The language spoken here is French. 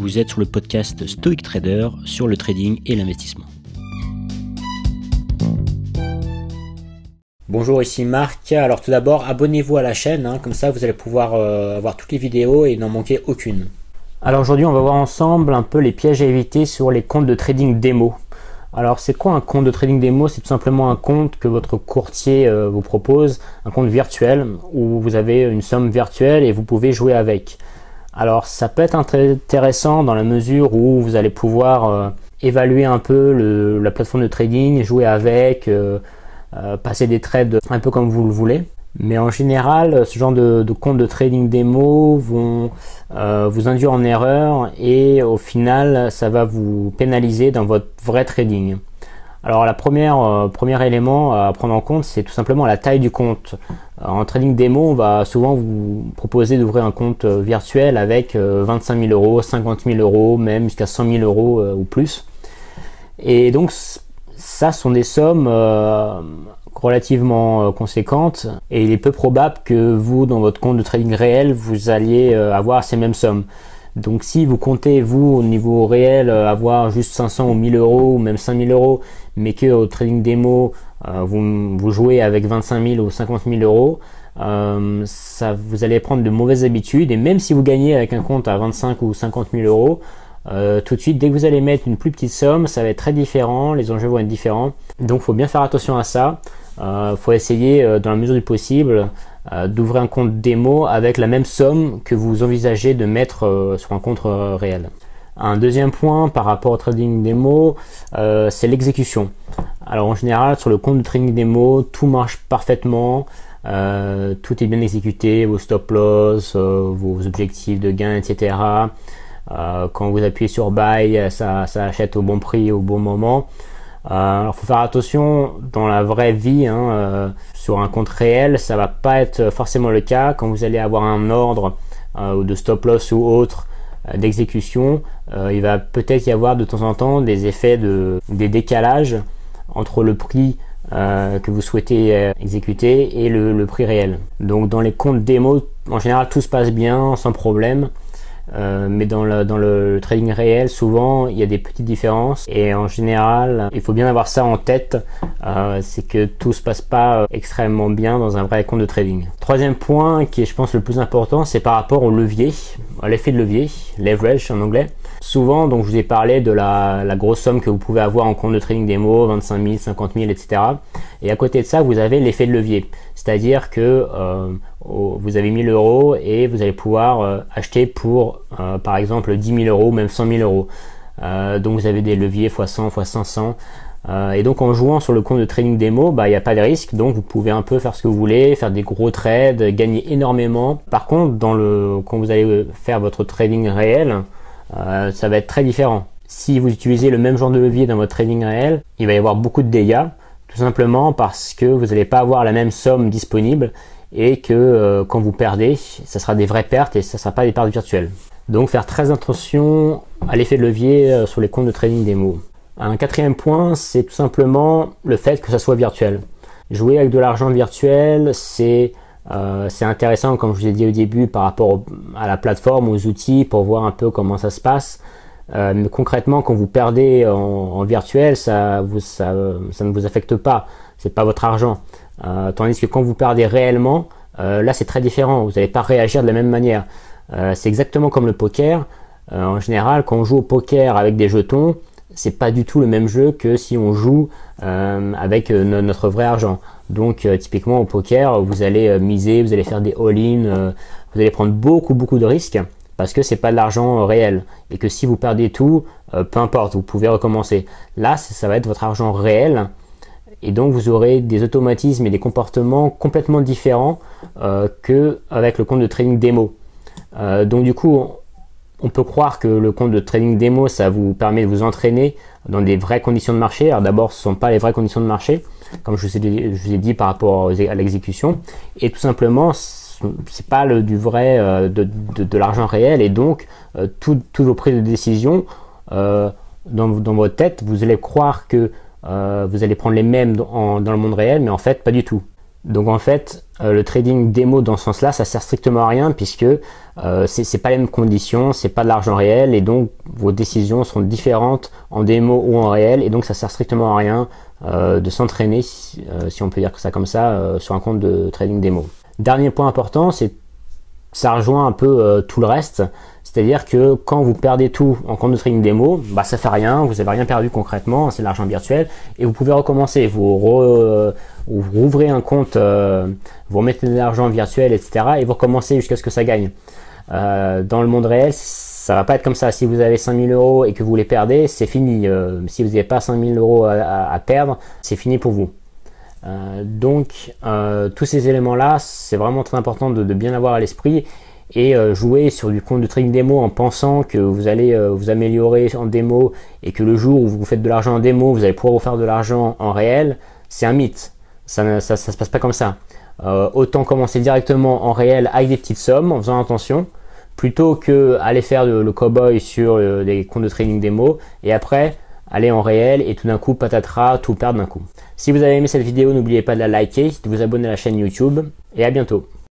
Vous êtes sur le podcast Stoic Trader sur le trading et l'investissement. Bonjour, ici Marc. Alors tout d'abord, abonnez-vous à la chaîne, hein. comme ça vous allez pouvoir euh, avoir toutes les vidéos et n'en manquer aucune. Alors aujourd'hui, on va voir ensemble un peu les pièges à éviter sur les comptes de trading démo. Alors c'est quoi un compte de trading démo? C'est tout simplement un compte que votre courtier euh, vous propose, un compte virtuel où vous avez une somme virtuelle et vous pouvez jouer avec. Alors ça peut être intéressant dans la mesure où vous allez pouvoir euh, évaluer un peu la plateforme de trading, jouer avec, euh, passer des trades un peu comme vous le voulez. Mais en général, ce genre de, de comptes de trading démo vont euh, vous induire en erreur et au final, ça va vous pénaliser dans votre vrai trading. Alors la première euh, premier élément à prendre en compte, c'est tout simplement la taille du compte. En trading démo, on va souvent vous proposer d'ouvrir un compte euh, virtuel avec 25 000 euros, 50 000 euros, même jusqu'à 100 000 euros ou plus. Et donc ça sont des sommes relativement euh, conséquente et il est peu probable que vous, dans votre compte de trading réel, vous alliez euh, avoir ces mêmes sommes. Donc si vous comptez, vous, au niveau réel, euh, avoir juste 500 ou 1000 euros ou même 5000 euros, mais que au trading démo, vous, vous jouez avec 25 000 ou 50 000 euros, ça, vous allez prendre de mauvaises habitudes et même si vous gagnez avec un compte à 25 ou 50 000 euros, tout de suite, dès que vous allez mettre une plus petite somme, ça va être très différent, les enjeux vont être différents. Donc, faut bien faire attention à ça. Il euh, faut essayer, euh, dans la mesure du possible, euh, d'ouvrir un compte démo avec la même somme que vous envisagez de mettre sur un compte réel. Un deuxième point par rapport au trading démo, c'est l'exécution. Alors en général, sur le compte de trading démo, tout marche parfaitement. tout est bien exécuté, vos stop loss, vos objectifs de gain, etc. quand vous appuyez sur buy, ça, ça, achète au bon prix au bon moment. Euh, alors faut faire attention dans la vraie vie, hein, euh, sur un compte réel, ça va pas être forcément le cas quand vous allez avoir un ordre euh, de stop loss ou autre d'exécution. il va peut-être y avoir de temps en temps des effets de des décalages entre le prix que vous souhaitez exécuter et le, prix réel. Donc dans les comptes démo, en général tout se passe bien sans problème. Euh, mais dans le, trading réel, souvent, il y a des petites différences. Et en général, il faut bien avoir ça en tête. Euh, c'est que tout se passe pas euh, extrêmement bien dans un vrai compte de trading. Troisième point, qui est, je pense, le plus important, c'est par rapport au levier, l'effet de levier, leverage en anglais. Souvent, donc, je vous ai parlé de la, grosse somme que vous pouvez avoir en compte de trading démo, 25 000, 50 000, etc. Et à côté de ça, vous avez l'effet de levier. C'est-à-dire que euh, vous avez 1000 euros et vous allez pouvoir euh, acheter pour, euh, par exemple, 10 000 euros, même 100 000 euros. donc vous avez des leviers x 100, 500. et donc en jouant sur le compte de trading démo, bah, il n'y a pas de risque. Donc vous pouvez un peu faire ce que vous voulez, faire des gros trades, gagner énormément. Par contre, dans le, quand vous allez faire votre trading réel, ça va être très différent. Si vous utilisez le même genre de levier dans votre trading réel, il va y avoir beaucoup de dégâts tout simplement parce que vous n'allez pas avoir la même somme disponible et que euh, quand vous perdez, ça sera des vraies pertes et ça ne sera pas des pertes virtuelles. Donc faire très attention à l'effet de levier euh, sur les comptes de trading démo. Un quatrième point, c'est tout simplement le fait que ça soit virtuel. Jouer avec de l'argent virtuel, c'est euh, intéressant, comme je vous ai dit au début, par rapport à la plateforme, aux outils, pour voir un peu comment ça se passe. Euh, mais concrètement, quand vous perdez en, virtuel, ça, ne vous affecte pas. C'est pas votre argent. Euh, tandis que quand vous perdez réellement, là c'est très différent. Vous n'allez pas réagir de la même manière. c'est exactement comme le poker. en général, quand on joue au poker avec des jetons, c'est pas du tout le même jeu que si on joue avec notre vrai argent. Donc typiquement au poker, vous allez miser, vous allez faire des all-in, vous allez prendre beaucoup beaucoup de risques parce que c'est pas de l'argent réel et que si vous perdez tout, euh, peu importe, vous pouvez recommencer. Là, ça va être votre argent réel et donc vous aurez des automatismes et des comportements complètement différents euh, que avec le compte de trading démo. Euh, donc du coup, on peut croire que le compte de trading démo, ça vous permet de vous entraîner dans des vraies conditions de marché. Alors d'abord, ce ne sont pas les vraies conditions de marché, comme je vous ai, dit par rapport à l'exécution, et tout simplement c'est pas du vrai euh, de, l'argent réel. Et donc euh, tous vos prises de décision euh, dans, dans, votre tête vous allez croire que vous allez prendre les mêmes dans, le monde réel mais en fait pas du tout Donc en fait, euh, le trading démo dans ce sens-là, ça sert strictement à rien puisque euh, c'est pas les mêmes conditions, c'est pas de l'argent réel et donc vos décisions sont différentes en démo ou en réel et donc ça sert strictement à rien euh, de s'entraîner, si, on peut dire ça comme ça, sur un compte de trading démo. Dernier point important, c'est ça rejoint un peu tout le reste, c'est-à-dire que quand vous perdez tout en compte de trading démo, bah ça fait rien, vous n'avez rien perdu concrètement, c'est de l'argent virtuel et vous pouvez recommencer. Vous, euh, rouvrez un compte, euh, vous remettez de l'argent virtuel, etc. et vous recommencez jusqu'à ce que ça gagne. Euh, dans le monde réel, ça va pas être comme ça. Si vous avez 5000 euros et que vous les perdez, c'est fini. si vous n'avez pas 5000 euros à, perdre, c'est fini pour vous. donc tous ces éléments-là, c'est vraiment très important de, de bien avoir à l'esprit et euh, jouer sur du compte de trading démo en pensant que vous allez euh, vous améliorer en démo et que le jour où vous faites de l'argent en démo, vous allez pouvoir vous faire de l'argent en réel, c'est un mythe. Ça ne ça, se passe pas comme ça. Euh, autant commencer directement en réel avec des petites sommes en faisant attention plutôt que aller faire le, le cowboy sur des comptes de trading démo et après aller en réel et tout d'un coup patatras tout perdre d'un coup. Si vous avez aimé cette vidéo, n'oubliez pas de la liker, de vous abonner à la chaîne YouTube et à bientôt.